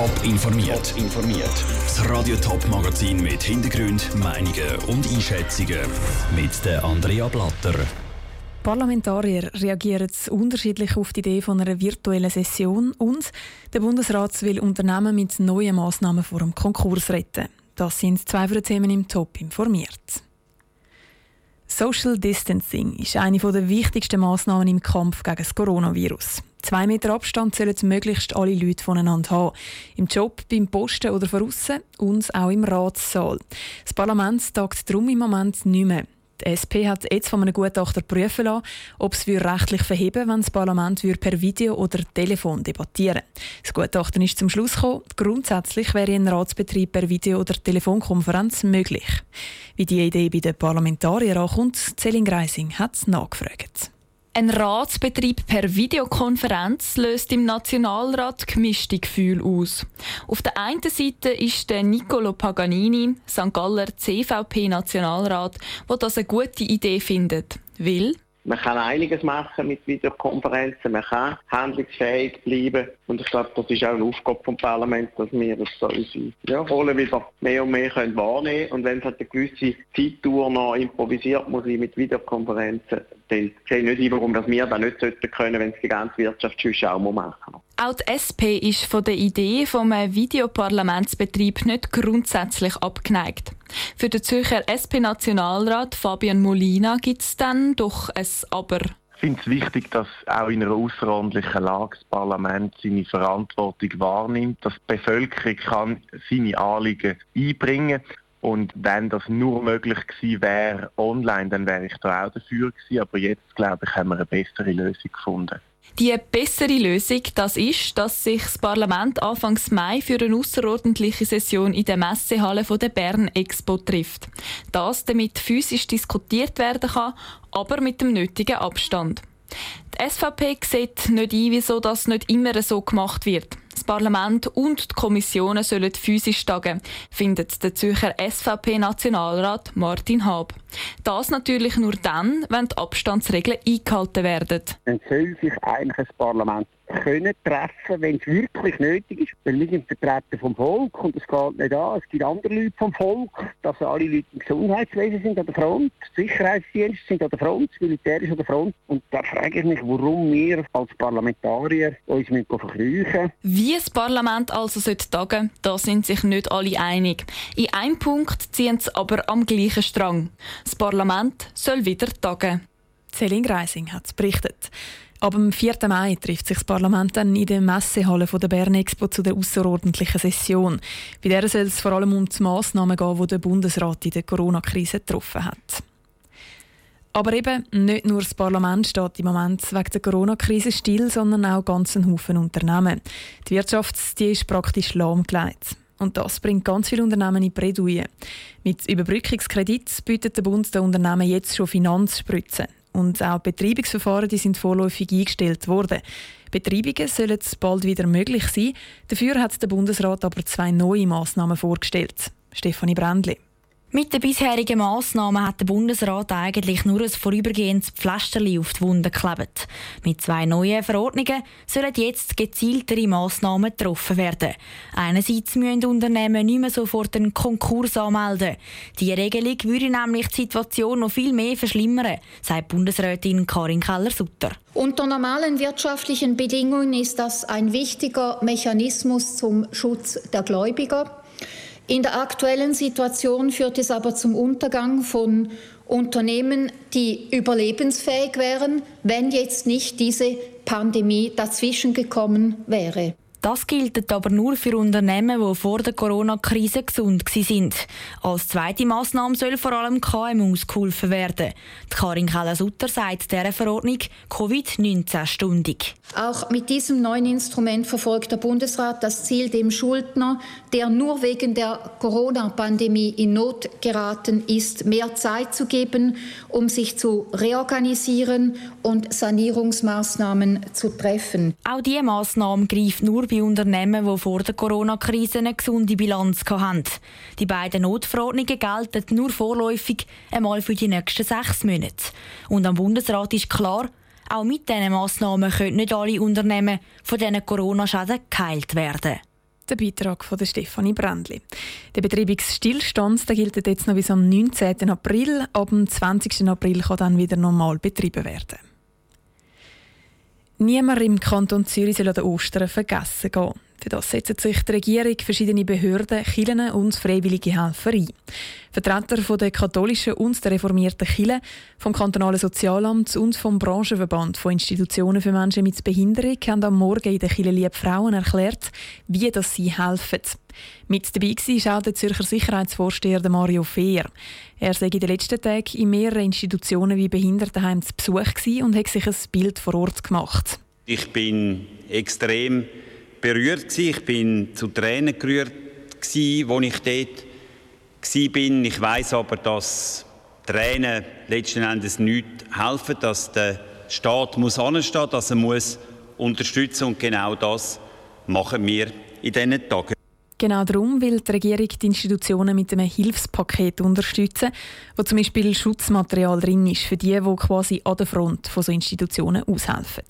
Top informiert. informiert. Das Radio Top Magazin mit Hintergrund, Meinungen und Einschätzungen mit der Andrea Blatter. Parlamentarier reagieren unterschiedlich auf die Idee von einer virtuellen Session und der Bundesrat will Unternehmen mit neuen Massnahmen vor dem Konkurs retten. Das sind zwei von den Themen im Top informiert. Social Distancing ist eine der wichtigsten Massnahmen im Kampf gegen das Coronavirus. Zwei Meter Abstand sollen möglichst alle Leute voneinander haben. Im Job, beim Posten oder draussen und auch im Ratssaal. Das Parlament tagt darum im Moment nicht mehr. Die SP hat jetzt von einem Gutachter prüfen lassen, ob es rechtlich verheben wenn das Parlament per Video oder Telefon debattieren Das Gutachten ist zum Schluss gekommen, grundsätzlich wäre ein Ratsbetrieb per Video- oder Telefonkonferenz möglich. Wie die Idee bei den Parlamentariern ankommt, Celine Greising hat nachgefragt. Ein Ratsbetrieb per Videokonferenz löst im Nationalrat gemischte Gefühle aus. Auf der einen Seite ist der Niccolo Paganini, St. Galler CVP-Nationalrat, der das eine gute Idee findet. Will man kann einiges machen mit Videokonferenzen, man kann handlungsfähig bleiben und ich glaube, das ist auch eine Aufgabe vom Parlament, dass wir das so unsere ja, wieder mehr und mehr können wahrnehmen können und wenn es halt eine gewisse Zeittour noch improvisiert muss sein mit Videokonferenzen, dann sehe ich nicht ein, warum wir das nicht sollten können, wenn es die ganze Wirtschaft schon auch machen muss. Auch die SP ist von der Idee vom Videoparlamentsbetrieb nicht grundsätzlich abgeneigt. Für den Zürcher SP-Nationalrat Fabian Molina gibt es dann doch ein Aber. Ich finde es wichtig, dass auch in einer außerordentlichen Lage das Parlament seine Verantwortung wahrnimmt, dass die Bevölkerung kann seine Anliegen einbringen kann. und wenn das nur möglich gewesen wäre online, dann wäre ich da auch dafür gewesen. Aber jetzt, glaube ich, haben wir eine bessere Lösung gefunden. Die bessere Lösung das ist, dass sich das Parlament Anfangs Mai für eine außerordentliche Session in der Messehalle der Bern Expo trifft. Das damit physisch diskutiert werden kann, aber mit dem nötigen Abstand. Die SVP sieht nicht ein, wieso das nicht immer so gemacht wird. Das Parlament und die Kommissionen sollen physisch tagen, findet der Zürcher SVP-Nationalrat Martin Haab. Das natürlich nur dann, wenn die Abstandsregeln eingehalten werden. Dann soll sich eigentlich das Parlament können treffen, wenn es wirklich nötig ist. Weil wir sind Vertreter vom Volk und es geht nicht an. Es gibt andere Leute vom Volk, dass alle Leute im Gesundheitswesen sind an der Front, Sicherheitsdienste sind an der Front, Militär ist an der Front. Und da frage ich mich, warum wir als Parlamentarier uns verkrüchen Wie das Parlament also sollte tagen, da sind sich nicht alle einig. In einem Punkt ziehen sie aber am gleichen Strang. Das Parlament soll wieder tagen. Celine Greising hat es berichtet. Ab dem 4. Mai trifft sich das Parlament dann in der Messehalle der Bern Expo zu der außerordentlichen Session. Bei der soll es vor allem um die Massnahmen gehen, die der Bundesrat in der Corona-Krise getroffen hat. Aber eben nicht nur das Parlament steht im Moment wegen der Corona-Krise still, sondern auch ganz ein Haufen Unternehmen. Die Wirtschaft die ist praktisch lahmgelegt. Und das bringt ganz viele Unternehmen in Bredouille. Mit Überbrückungskredit bietet der Bund den Unternehmen jetzt schon Finanzspritzen. Und auch Betreibungsverfahren die sind vorläufig eingestellt worden. Betreibungen sollen bald wieder möglich sein. Dafür hat der Bundesrat aber zwei neue Massnahmen vorgestellt. Stefanie Brändli. Mit den bisherigen Massnahmen hat der Bundesrat eigentlich nur ein vorübergehendes Pflasterli auf die Wunde geklebt. Mit zwei neuen Verordnungen sollen jetzt gezieltere Massnahmen getroffen werden. Einerseits müssen Unternehmen nicht mehr sofort einen Konkurs anmelden. Die Regelung würde nämlich die Situation noch viel mehr verschlimmern, sagt Bundesrätin Karin Keller-Sutter. Unter normalen wirtschaftlichen Bedingungen ist das ein wichtiger Mechanismus zum Schutz der Gläubiger. In der aktuellen Situation führt es aber zum Untergang von Unternehmen, die überlebensfähig wären, wenn jetzt nicht diese Pandemie dazwischen gekommen wäre. Das gilt aber nur für Unternehmen, die vor der Corona-Krise gesund sind. Als zweite Massnahme soll vor allem KMUs geholfen werden. Die Karin Keller-Sutter sagt dieser Verordnung Covid-19-stündig. Auch mit diesem neuen Instrument verfolgt der Bundesrat das Ziel, dem Schuldner, der nur wegen der Corona-Pandemie in Not geraten ist, mehr Zeit zu geben, um sich zu reorganisieren und Sanierungsmaßnahmen zu treffen. Auch diese Massnahme greift nur bei Unternehmen, die vor der Corona-Krise eine gesunde Bilanz hatten. Die beiden Notverordnungen gelten nur vorläufig einmal für die nächsten sechs Monate. Und am Bundesrat ist klar, auch mit diesen Massnahmen können nicht alle Unternehmen von diesen Corona-Schäden geheilt werden. Der Beitrag von Stefanie Brändli. Der Betreibungsstillstand gilt jetzt noch bis am 19. April. Ab dem 20. April kann dann wieder normal betrieben werden. Niemand im Kanton Zürich soll an den Ostern vergessen gehen. Für das setzen sich die Regierung, verschiedene Behörden, Kirchen und freiwillige Helfer ein. Vertreter der katholischen und der reformierten Kirche, vom kantonalen Sozialamt und vom Branchenverband von Institutionen für Menschen mit Behinderung haben am Morgen in der Kirche Lieb Frauen erklärt, wie das sie helfen. Mit dabei war auch der Zürcher Sicherheitsvorsteher Mario Fehr. Er sei in den letzten Tagen in mehreren Institutionen wie Behindertenheim zu Besuch und hat sich ein Bild vor Ort gemacht. Ich bin extrem berührt. Ich bin zu Tränen gerührt als ich dort war. Ich weiß aber, dass Tränen letzten Endes nichts helfen, dass der Staat muss anstehen, dass er muss unterstützen und genau das machen wir in diesen Tagen. Genau darum will die Regierung die Institutionen mit einem Hilfspaket unterstützen, wo zum Beispiel Schutzmaterial drin ist für die, die quasi an der Front von so Institutionen aushelfen.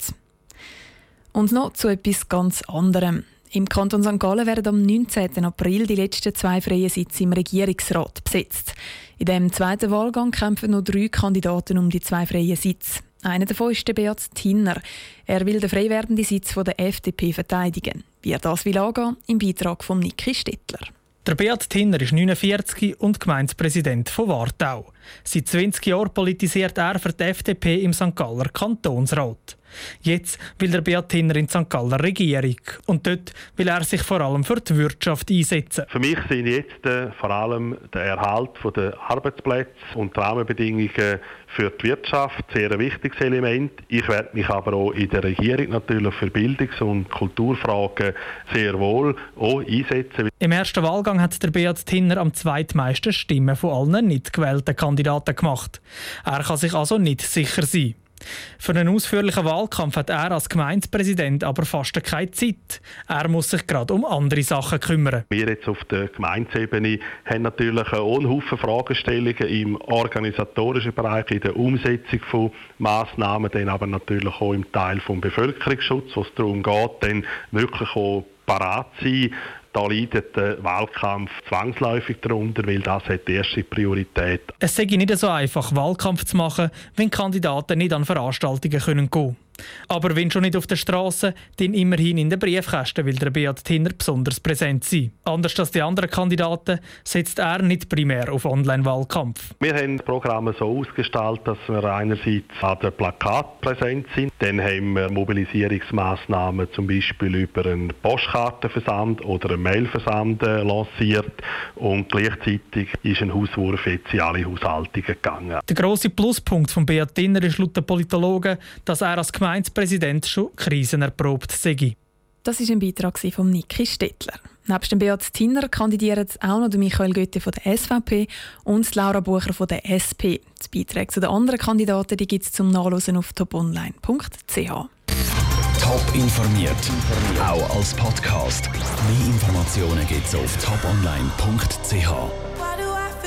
Und noch zu etwas ganz anderem. Im Kanton St. Gallen werden am 19. April die letzten zwei freien Sitze im Regierungsrat besetzt. In dem zweiten Wahlgang kämpfen noch drei Kandidaten um die zwei freien Sitze. Einer davon ist der Beat Tinner. Er will den frei werdenden Sitz der FDP verteidigen. Wie er das will angehen, im Beitrag von Niki Stettler. Der Beat Tinner ist 49 und Gemeindepräsident von Wartau. Seit 20 Jahren politisiert er für die FDP im St. Galler Kantonsrat. Jetzt will der Beat Tinner in die St. Galler Regierung und dort will er sich vor allem für die Wirtschaft einsetzen. Für mich sind jetzt äh, vor allem der Erhalt der Arbeitsplätze und die Rahmenbedingungen für die Wirtschaft sehr ein wichtiges Element. Ich werde mich aber auch in der Regierung natürlich für Bildungs- und Kulturfragen sehr wohl auch einsetzen. Im ersten Wahlgang hat der Beat Tinner am zweitmeisten Stimmen von allen nicht gewählten Kandidaten gemacht. Er kann sich also nicht sicher sein. Für einen ausführlichen Wahlkampf hat er als Gemeindepräsident aber fast keine Zeit. Er muss sich gerade um andere Sachen kümmern. Wir jetzt auf der Gemeindeebene haben natürlich einen Haufen Fragestellungen im organisatorischen Bereich, in der Umsetzung von Massnahmen, dann aber natürlich auch im Teil vom Bevölkerungsschutz, wo es darum geht, dann wirklich auch parat sein da leidet der Wahlkampf zwangsläufig darunter, weil das hat die erste Priorität. Es sei nicht so einfach, Wahlkampf zu machen, wenn Kandidaten nicht an Veranstaltungen gehen können. Aber wenn schon nicht auf der Straße, dann immerhin in den Briefkästen will der Beat Tinner besonders präsent sein. Anders als die anderen Kandidaten setzt er nicht primär auf Online-Wahlkampf. Wir haben das Programm so ausgestaltet, dass wir einerseits an der Plakat präsent sind, dann haben wir Mobilisierungsmaßnahmen zum Beispiel über einen Postkartenversand oder einen Mailversand äh, lanciert und gleichzeitig ist ein Hauswurf jetzt in alle Haushaltungen gegangen. Der grosse Pluspunkt von Beat Tinner ist laut den Politologen, dass er als Gemeindepräsident schon krisenerprobt sei. Das ist ein Beitrag von Niki Stettler. Neben dem Beat Tinner kandidieren auch noch Michael Goethe von der SVP und Laura Bucher von der SP. Die Beiträge zu den anderen Kandidaten gibt es zum Nachlesen auf toponline.ch. Top informiert, auch als Podcast. Mehr Informationen gibt es auf toponline.ch.